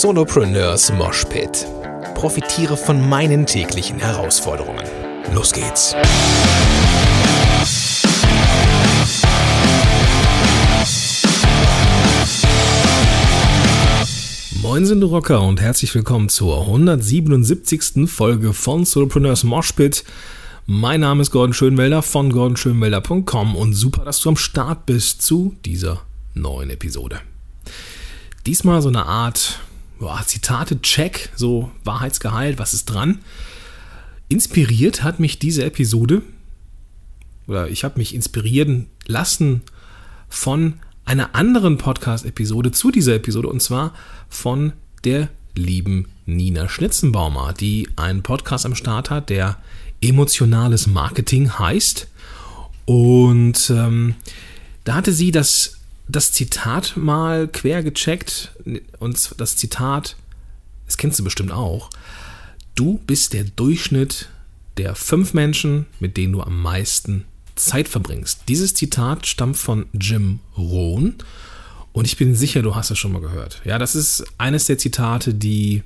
Solopreneurs Moshpit. Profitiere von meinen täglichen Herausforderungen. Los geht's. Moin sind Rocker und herzlich willkommen zur 177. Folge von Solopreneurs Moshpit. Mein Name ist Gordon Schönwelder von gordonschönwelder.com und super, dass du am Start bist zu dieser neuen Episode. Diesmal so eine Art Zitate-Check, so Wahrheitsgehalt, was ist dran. Inspiriert hat mich diese Episode, oder ich habe mich inspirieren lassen von einer anderen Podcast-Episode zu dieser Episode, und zwar von der lieben Nina Schnitzenbaumer, die einen Podcast am Start hat, der emotionales Marketing heißt. Und ähm, da hatte sie das das Zitat mal quer gecheckt und das Zitat, das kennst du bestimmt auch. Du bist der Durchschnitt der fünf Menschen, mit denen du am meisten Zeit verbringst. Dieses Zitat stammt von Jim Rohn und ich bin sicher, du hast es schon mal gehört. Ja, das ist eines der Zitate, die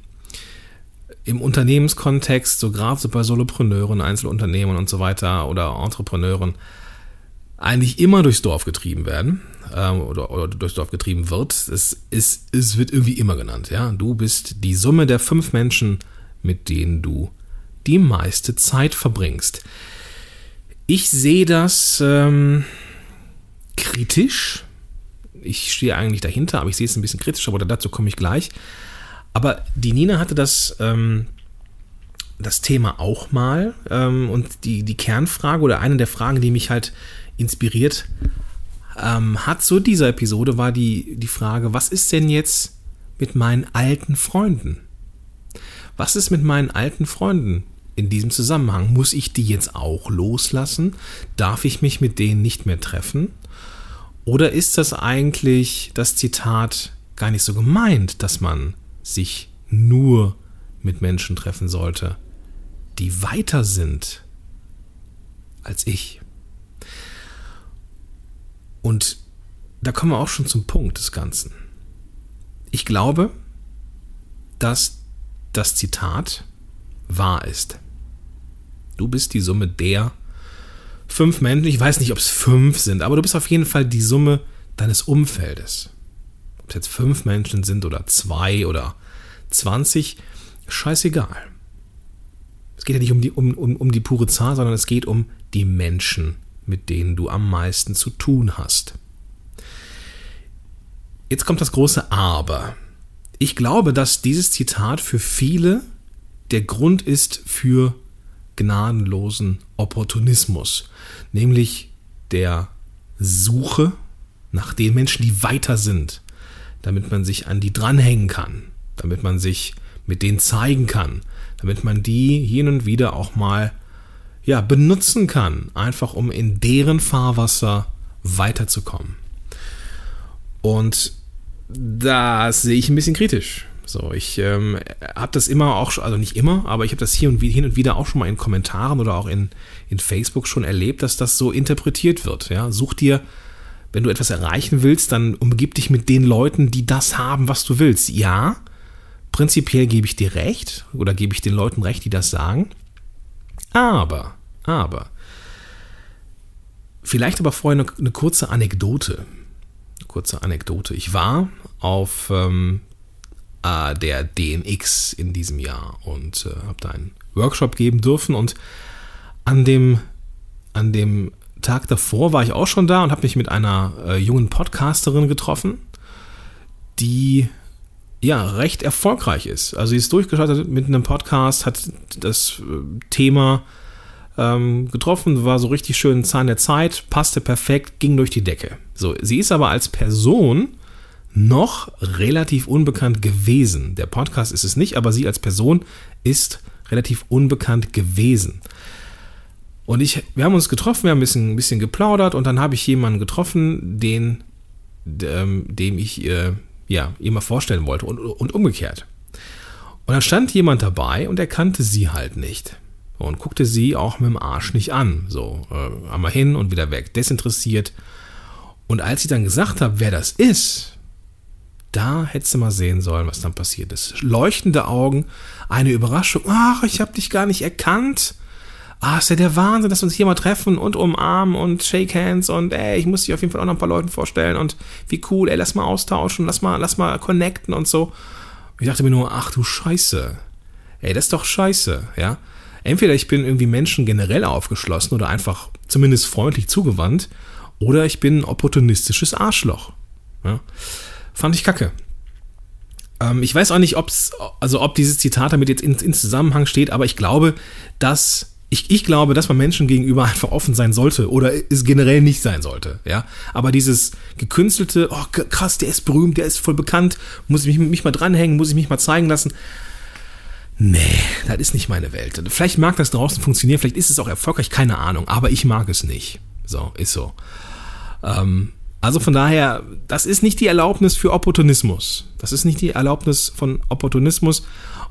im Unternehmenskontext, so gerade so bei Solopreneuren, Einzelunternehmen und so weiter oder Entrepreneuren, eigentlich immer durchs Dorf getrieben werden ähm, oder, oder durchs Dorf getrieben wird. Es, ist, es wird irgendwie immer genannt. Ja? Du bist die Summe der fünf Menschen, mit denen du die meiste Zeit verbringst. Ich sehe das ähm, kritisch. Ich stehe eigentlich dahinter, aber ich sehe es ein bisschen kritisch, aber dazu komme ich gleich. Aber die Nina hatte das, ähm, das Thema auch mal ähm, und die, die Kernfrage oder eine der Fragen, die mich halt inspiriert ähm, hat zu dieser Episode, war die, die Frage, was ist denn jetzt mit meinen alten Freunden? Was ist mit meinen alten Freunden in diesem Zusammenhang? Muss ich die jetzt auch loslassen? Darf ich mich mit denen nicht mehr treffen? Oder ist das eigentlich das Zitat gar nicht so gemeint, dass man sich nur mit Menschen treffen sollte, die weiter sind als ich? Und da kommen wir auch schon zum Punkt des Ganzen. Ich glaube, dass das Zitat wahr ist. Du bist die Summe der fünf Menschen, ich weiß nicht, ob es fünf sind, aber du bist auf jeden Fall die Summe deines Umfeldes. Ob es jetzt fünf Menschen sind oder zwei oder zwanzig, scheißegal. Es geht ja nicht um die, um, um, um die pure Zahl, sondern es geht um die Menschen, mit denen du am meisten zu tun hast. Jetzt kommt das große Aber. Ich glaube, dass dieses Zitat für viele der Grund ist für gnadenlosen Opportunismus, nämlich der Suche nach den Menschen, die weiter sind, damit man sich an die dranhängen kann, damit man sich mit denen zeigen kann, damit man die hin und wieder auch mal ja, benutzen kann, einfach um in deren Fahrwasser weiterzukommen. Und das sehe ich ein bisschen kritisch. So, ich ähm, habe das immer auch, also nicht immer, aber ich habe das hier und hin und wieder auch schon mal in Kommentaren oder auch in, in Facebook schon erlebt, dass das so interpretiert wird. Ja, such dir, wenn du etwas erreichen willst, dann umgib dich mit den Leuten, die das haben, was du willst. Ja, prinzipiell gebe ich dir recht oder gebe ich den Leuten recht, die das sagen. Aber, aber, vielleicht aber vorher eine, eine kurze Anekdote. Eine kurze Anekdote. Ich war auf ähm, äh, der DNX in diesem Jahr und äh, habe da einen Workshop geben dürfen und an dem, an dem Tag davor war ich auch schon da und habe mich mit einer äh, jungen Podcasterin getroffen, die ja recht erfolgreich ist. Also sie ist durchgeschaltet mit einem Podcast, hat das äh, Thema ähm, getroffen, war so richtig schön Zahn der Zeit, passte perfekt, ging durch die Decke. So, sie ist aber als Person noch relativ unbekannt gewesen. Der Podcast ist es nicht, aber sie als Person ist relativ unbekannt gewesen. Und ich, wir haben uns getroffen, wir haben ein bisschen, ein bisschen geplaudert und dann habe ich jemanden getroffen, den, dem, dem ich äh, ja, ihr mal vorstellen wollte und, und umgekehrt. Und dann stand jemand dabei und er kannte sie halt nicht und guckte sie auch mit dem Arsch nicht an. So, äh, einmal hin und wieder weg, desinteressiert. Und als ich dann gesagt habe, wer das ist, Da hättest du mal sehen sollen, was dann passiert ist. Leuchtende Augen, eine Überraschung. Ach, ich habe dich gar nicht erkannt. Ah, ist ja der Wahnsinn, dass wir uns hier mal treffen und umarmen und shake hands und ey, ich muss dich auf jeden Fall auch noch ein paar Leuten vorstellen und wie cool, ey, lass mal austauschen, lass mal, lass mal connecten und so. Ich dachte mir nur, ach du Scheiße. Ey, das ist doch scheiße, ja. Entweder ich bin irgendwie Menschen generell aufgeschlossen oder einfach zumindest freundlich zugewandt, oder ich bin ein opportunistisches Arschloch. Ja? Fand ich kacke. Ähm, ich weiß auch nicht, ob's, also ob dieses Zitat damit jetzt in, in Zusammenhang steht, aber ich glaube, dass ich, ich glaube, dass man Menschen gegenüber einfach offen sein sollte oder es generell nicht sein sollte, ja. Aber dieses gekünstelte, oh krass, der ist berühmt, der ist voll bekannt, muss ich mich, mich mal dranhängen, muss ich mich mal zeigen lassen. Nee, das ist nicht meine Welt. Vielleicht mag das draußen funktionieren, vielleicht ist es auch erfolgreich, keine Ahnung, aber ich mag es nicht. So, ist so. Ähm, also von daher, das ist nicht die Erlaubnis für Opportunismus. Das ist nicht die Erlaubnis von Opportunismus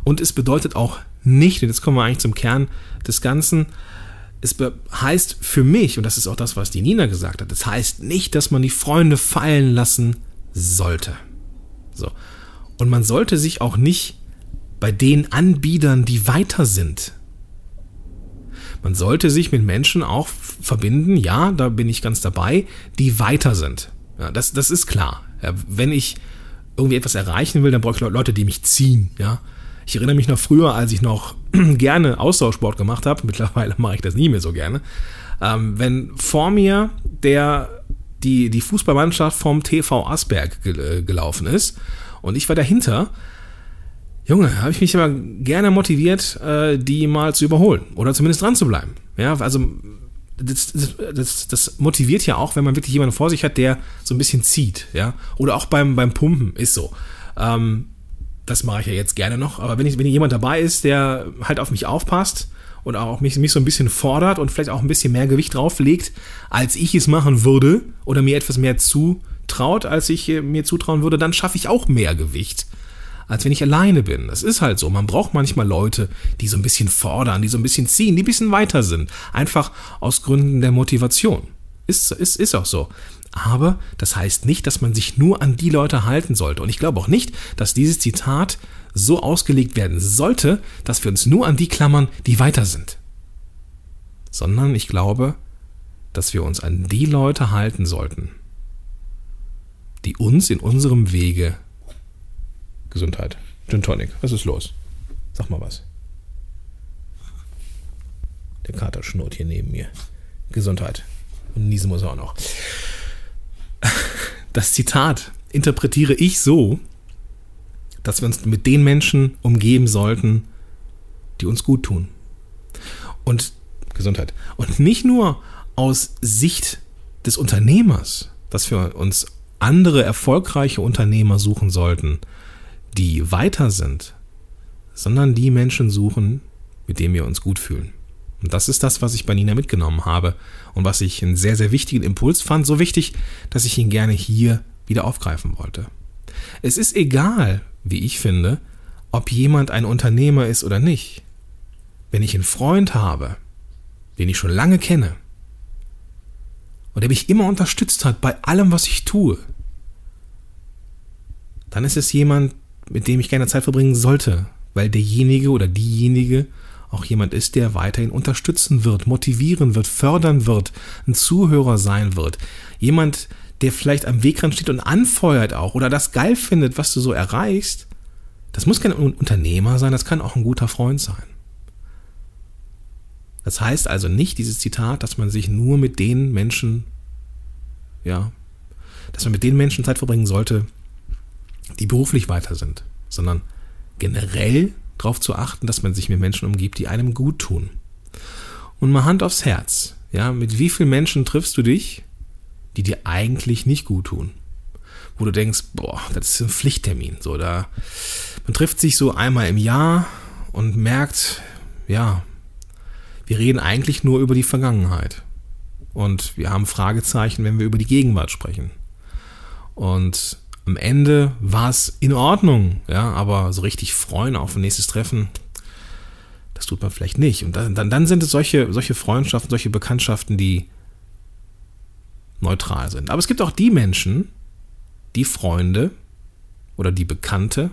und es bedeutet auch nicht, und jetzt kommen wir eigentlich zum Kern des Ganzen, es heißt für mich, und das ist auch das, was die Nina gesagt hat, es heißt nicht, dass man die Freunde fallen lassen sollte. So. Und man sollte sich auch nicht bei den Anbietern, die weiter sind. Man sollte sich mit Menschen auch verbinden, ja, da bin ich ganz dabei, die weiter sind. Ja, das, das ist klar. Ja, wenn ich irgendwie etwas erreichen will, dann brauche ich Leute, die mich ziehen. Ja, ich erinnere mich noch früher, als ich noch gerne Ausdauersport gemacht habe, mittlerweile mache ich das nie mehr so gerne, ähm, wenn vor mir der, die, die Fußballmannschaft vom TV Asberg gel äh, gelaufen ist und ich war dahinter, Junge, habe ich mich immer gerne motiviert, äh, die mal zu überholen oder zumindest dran zu bleiben. Ja, also das, das, das, motiviert ja auch, wenn man wirklich jemanden vor sich hat, der so ein bisschen zieht, ja. Oder auch beim, beim Pumpen ist so. Ähm, das mache ich ja jetzt gerne noch, aber wenn, ich, wenn jemand dabei ist, der halt auf mich aufpasst und auch mich, mich so ein bisschen fordert und vielleicht auch ein bisschen mehr Gewicht drauflegt, als ich es machen würde oder mir etwas mehr zutraut, als ich äh, mir zutrauen würde, dann schaffe ich auch mehr Gewicht, als wenn ich alleine bin. Das ist halt so. Man braucht manchmal Leute, die so ein bisschen fordern, die so ein bisschen ziehen, die ein bisschen weiter sind. Einfach aus Gründen der Motivation. Ist, ist, ist auch so. Aber das heißt nicht, dass man sich nur an die Leute halten sollte. Und ich glaube auch nicht, dass dieses Zitat so ausgelegt werden sollte, dass wir uns nur an die klammern, die weiter sind. Sondern ich glaube, dass wir uns an die Leute halten sollten, die uns in unserem Wege Gesundheit. Gin Tonic, was ist los? Sag mal was. Der Kater schnurrt hier neben mir. Gesundheit. Und niesen muss er auch noch das Zitat interpretiere ich so, dass wir uns mit den Menschen umgeben sollten, die uns gut tun. Und Gesundheit. Und nicht nur aus Sicht des Unternehmers, dass wir uns andere erfolgreiche Unternehmer suchen sollten, die weiter sind, sondern die Menschen suchen, mit denen wir uns gut fühlen. Und das ist das, was ich bei Nina mitgenommen habe und was ich einen sehr, sehr wichtigen Impuls fand. So wichtig, dass ich ihn gerne hier wieder aufgreifen wollte. Es ist egal, wie ich finde, ob jemand ein Unternehmer ist oder nicht. Wenn ich einen Freund habe, den ich schon lange kenne und der mich immer unterstützt hat bei allem, was ich tue, dann ist es jemand, mit dem ich gerne Zeit verbringen sollte, weil derjenige oder diejenige auch jemand ist, der weiterhin unterstützen wird, motivieren wird, fördern wird, ein Zuhörer sein wird. Jemand, der vielleicht am Wegrand steht und anfeuert auch oder das geil findet, was du so erreichst. Das muss kein Unternehmer sein, das kann auch ein guter Freund sein. Das heißt also nicht dieses Zitat, dass man sich nur mit den Menschen, ja, dass man mit den Menschen Zeit verbringen sollte, die beruflich weiter sind, sondern generell darauf zu achten, dass man sich mit Menschen umgibt, die einem gut tun. Und mal Hand aufs Herz. Ja, mit wie vielen Menschen triffst du dich, die dir eigentlich nicht gut tun? Wo du denkst, boah, das ist ein Pflichttermin. So, da, man trifft sich so einmal im Jahr und merkt, ja, wir reden eigentlich nur über die Vergangenheit. Und wir haben Fragezeichen, wenn wir über die Gegenwart sprechen. Und am Ende war es in Ordnung, ja, aber so richtig freuen auf ein nächstes Treffen, das tut man vielleicht nicht. Und dann, dann, sind es solche, solche Freundschaften, solche Bekanntschaften, die neutral sind. Aber es gibt auch die Menschen, die Freunde, oder die Bekannte,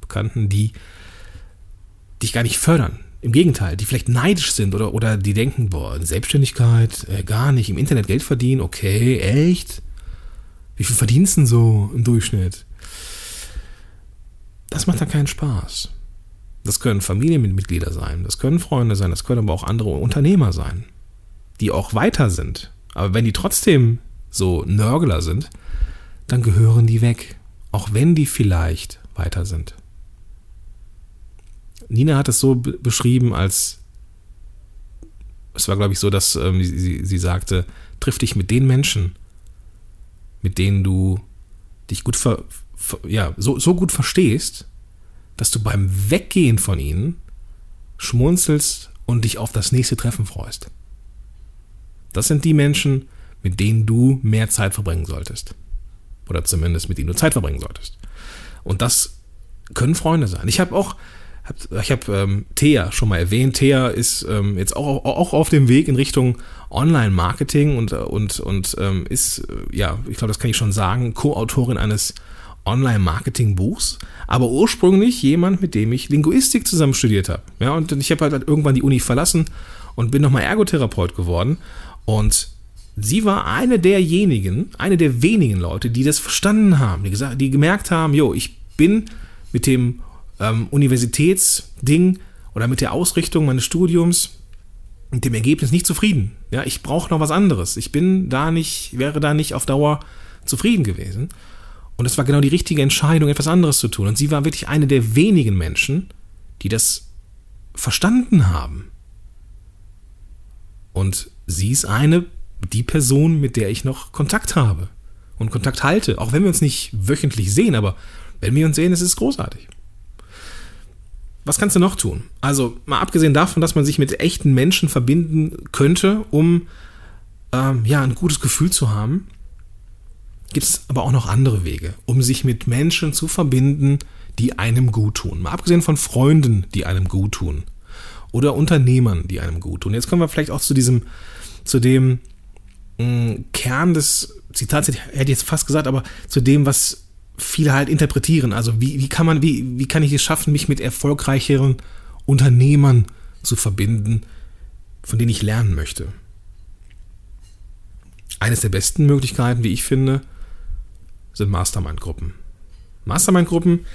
Bekannten, die dich gar nicht fördern. Im Gegenteil, die vielleicht neidisch sind oder, oder die denken, boah, Selbstständigkeit, äh, gar nicht, im Internet Geld verdienen, okay, echt? Wie viel verdienst du denn so im Durchschnitt? Das macht dann keinen Spaß. Das können Familienmitglieder sein, das können Freunde sein, das können aber auch andere Unternehmer sein, die auch weiter sind. Aber wenn die trotzdem so Nörgler sind, dann gehören die weg, auch wenn die vielleicht weiter sind. Nina hat es so beschrieben, als es war, glaube ich, so, dass ähm, sie, sie sagte, triff dich mit den Menschen, mit denen du dich gut ver, ver, ja, so, so gut verstehst, dass du beim Weggehen von ihnen schmunzelst und dich auf das nächste Treffen freust. Das sind die Menschen, mit denen du mehr Zeit verbringen solltest. Oder zumindest mit denen du Zeit verbringen solltest. Und das können Freunde sein. Ich habe auch ich habe ähm, Thea schon mal erwähnt. Thea ist ähm, jetzt auch, auch auf dem Weg in Richtung Online-Marketing und, und, und ähm, ist, äh, ja, ich glaube, das kann ich schon sagen, Co-Autorin eines Online-Marketing-Buchs, aber ursprünglich jemand, mit dem ich Linguistik zusammen studiert habe. Ja, und ich habe halt irgendwann die Uni verlassen und bin nochmal Ergotherapeut geworden. Und sie war eine derjenigen, eine der wenigen Leute, die das verstanden haben, die, gesagt, die gemerkt haben, jo, ich bin mit dem ähm, Universitätsding oder mit der Ausrichtung meines Studiums und dem Ergebnis nicht zufrieden. Ja, ich brauche noch was anderes. Ich bin da nicht, wäre da nicht auf Dauer zufrieden gewesen. Und es war genau die richtige Entscheidung, etwas anderes zu tun. Und sie war wirklich eine der wenigen Menschen, die das verstanden haben. Und sie ist eine, die Person, mit der ich noch Kontakt habe und Kontakt halte. Auch wenn wir uns nicht wöchentlich sehen, aber wenn wir uns sehen, ist es großartig. Was kannst du noch tun? Also, mal abgesehen davon, dass man sich mit echten Menschen verbinden könnte, um ähm, ja, ein gutes Gefühl zu haben, gibt es aber auch noch andere Wege, um sich mit Menschen zu verbinden, die einem gut tun. Mal abgesehen von Freunden, die einem gut tun. Oder Unternehmern, die einem gut tun. Jetzt kommen wir vielleicht auch zu diesem, zu dem mh, mm, Kern des Zitats, hätte ich jetzt fast gesagt, aber zu dem, was viele halt interpretieren. Also wie, wie kann man, wie, wie kann ich es schaffen, mich mit erfolgreicheren Unternehmern zu verbinden, von denen ich lernen möchte? Eines der besten Möglichkeiten, wie ich finde, sind Mastermind-Gruppen. Mastermind-Gruppen,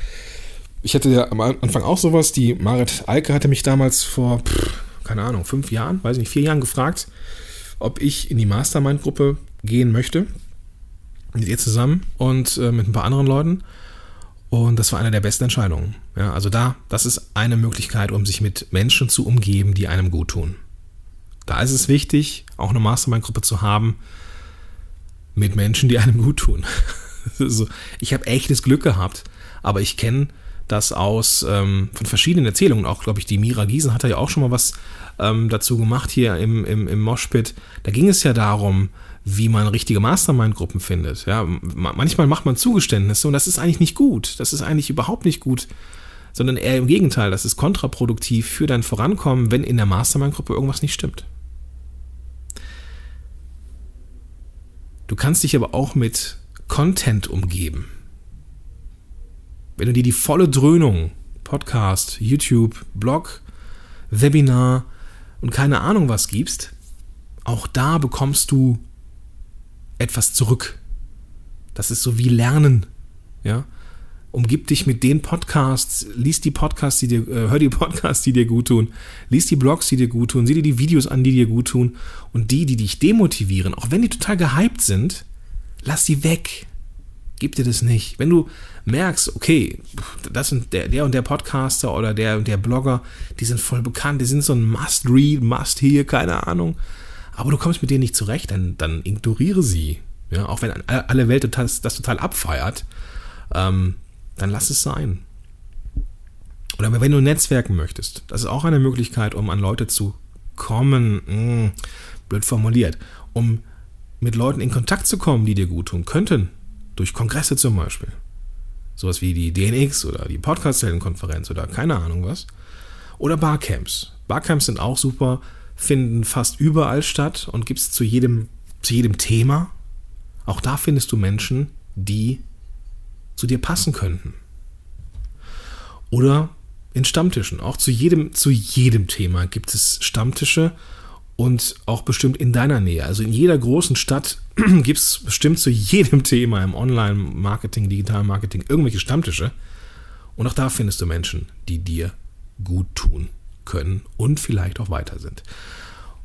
ich hatte ja am Anfang auch sowas, die Marit Alke hatte mich damals vor, pff, keine Ahnung, fünf Jahren, weiß nicht, vier Jahren gefragt, ob ich in die Mastermind-Gruppe gehen möchte mit ihr zusammen und äh, mit ein paar anderen Leuten. Und das war eine der besten Entscheidungen. Ja, also da, das ist eine Möglichkeit, um sich mit Menschen zu umgeben, die einem gut tun. Da ist es wichtig, auch eine Mastermind-Gruppe zu haben mit Menschen, die einem gut tun. so, ich habe echtes Glück gehabt, aber ich kenne das aus ähm, von verschiedenen Erzählungen. Auch, glaube ich, die Mira Giesen hat ja auch schon mal was ähm, dazu gemacht hier im, im, im Moshpit. Da ging es ja darum, wie man richtige Mastermind-Gruppen findet. Ja, manchmal macht man Zugeständnisse und das ist eigentlich nicht gut. Das ist eigentlich überhaupt nicht gut, sondern eher im Gegenteil. Das ist kontraproduktiv für dein Vorankommen, wenn in der Mastermind-Gruppe irgendwas nicht stimmt. Du kannst dich aber auch mit Content umgeben. Wenn du dir die volle Dröhnung, Podcast, YouTube, Blog, Webinar und keine Ahnung was gibst, auch da bekommst du etwas zurück. Das ist so wie Lernen. Ja? Umgib dich mit den Podcasts, lies die Podcasts, die dir, äh, hör die Podcasts, die dir gut tun, lies die Blogs, die dir gut tun, sieh dir die Videos an, die dir gut tun und die, die dich demotivieren, auch wenn die total gehypt sind, lass sie weg. Gib dir das nicht. Wenn du merkst, okay, das sind der, der und der Podcaster oder der und der Blogger, die sind voll bekannt, die sind so ein Must-Read, Must-Hear, keine Ahnung aber du kommst mit denen nicht zurecht, dann, dann ignoriere sie. Ja, auch wenn alle Welt das, das total abfeiert, ähm, dann lass es sein. Oder wenn du netzwerken möchtest, das ist auch eine Möglichkeit, um an Leute zu kommen, mh, hm, blöd formuliert, um mit Leuten in Kontakt zu kommen, die dir gut tun könnten, durch Kongresse zum Beispiel. Sowas wie die DNX oder die Podcast-Zellenkonferenz oder keine Ahnung was. Oder Barcamps. Barcamps sind auch super, finden fast überall statt und gibt es zu jedem, zu jedem Thema. Auch da findest du Menschen, die zu dir passen könnten. Oder in Stammtischen. Auch zu jedem, zu jedem Thema gibt es Stammtische und auch bestimmt in deiner Nähe. Also in jeder großen Stadt gibt es bestimmt zu jedem Thema im Online-Marketing, Digital-Marketing irgendwelche Stammtische. Und auch da findest du Menschen, die dir gut tun können und vielleicht auch weiter sind.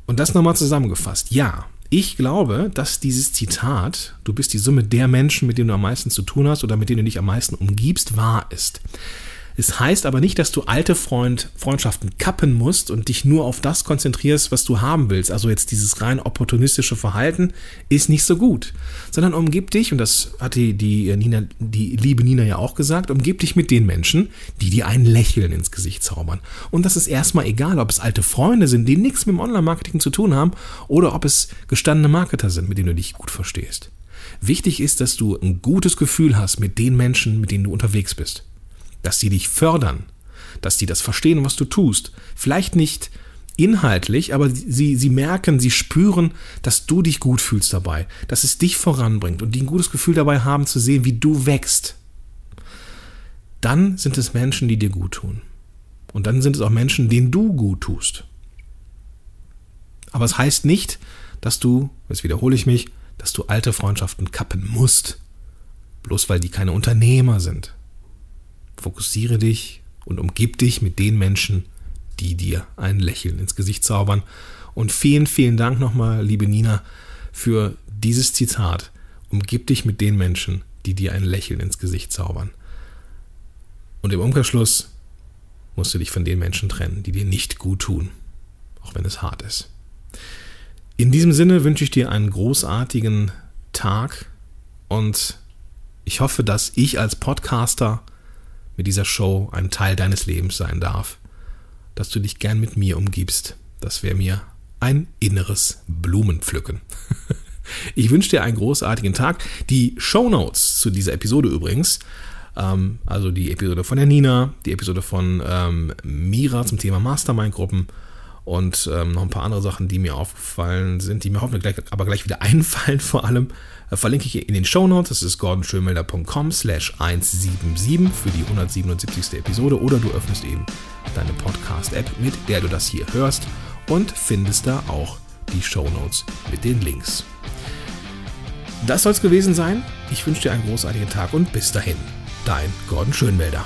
Und das nochmal zusammengefasst. Ja, ich glaube, dass dieses Zitat, du bist die Summe der Menschen, mit denen du am meisten zu tun hast oder mit denen du dich am meisten umgibst, wahr ist. Es heißt aber nicht, dass du alte Freund, Freundschaften kappen musst und dich nur auf das konzentrierst, was du haben willst. Also jetzt dieses rein opportunistische Verhalten ist nicht so gut. Sondern umgib dich, und das hat die, die, Nina, die liebe Nina ja auch gesagt, umgib dich mit den Menschen, die dir ein Lächeln ins Gesicht zaubern. Und das ist erstmal egal, ob es alte Freunde sind, die nichts mit dem Online-Marketing zu tun haben, oder ob es gestandene Marketer sind, mit denen du dich gut verstehst. Wichtig ist, dass du ein gutes Gefühl hast mit den Menschen, mit denen du unterwegs bist dass sie dich fördern, dass sie das verstehen, was du tust. Vielleicht nicht inhaltlich, aber sie, sie merken, sie spüren, dass du dich gut fühlst dabei, dass es dich voranbringt und die ein gutes Gefühl dabei haben zu sehen, wie du wächst. Dann sind es Menschen, die dir gut tun. Und dann sind es auch Menschen, denen du gut tust. Aber es heißt nicht, dass du, jetzt wiederhole ich mich, dass du alte Freundschaften kappen musst. Bloß weil die keine Unternehmer sind. Fokussiere dich und umgib dich mit den Menschen, die dir ein Lächeln ins Gesicht zaubern. Und vielen, vielen Dank nochmal, liebe Nina, für dieses Zitat. Umgib dich mit den Menschen, die dir ein Lächeln ins Gesicht zaubern. Und im Umkehrschluss musst du dich von den Menschen trennen, die dir nicht gut tun, auch wenn es hart ist. In diesem Sinne wünsche ich dir einen großartigen Tag und ich hoffe, dass ich als Podcaster mit dieser Show ein Teil deines Lebens sein darf, dass du dich gern mit mir umgibst. Das wäre mir ein inneres Blumenpflücken. ich wünsche dir einen großartigen Tag. Die Show Notes zu dieser Episode übrigens, ähm, also die Episode von der Nina, die Episode von ähm, Mira zum Thema Mastermind-Gruppen und ähm, noch ein paar andere Sachen, die mir aufgefallen sind, die mir hoffentlich gleich, aber gleich wieder einfallen vor allem, äh, verlinke ich in den Show Notes. Das ist gordonschönmelder.com slash 177 für die 177. Episode oder du öffnest eben deine Podcast-App, mit der du das hier hörst und findest da auch die Show Notes mit den Links. Das soll es gewesen sein. Ich wünsche dir einen großartigen Tag und bis dahin, dein Gordon Schönmelder.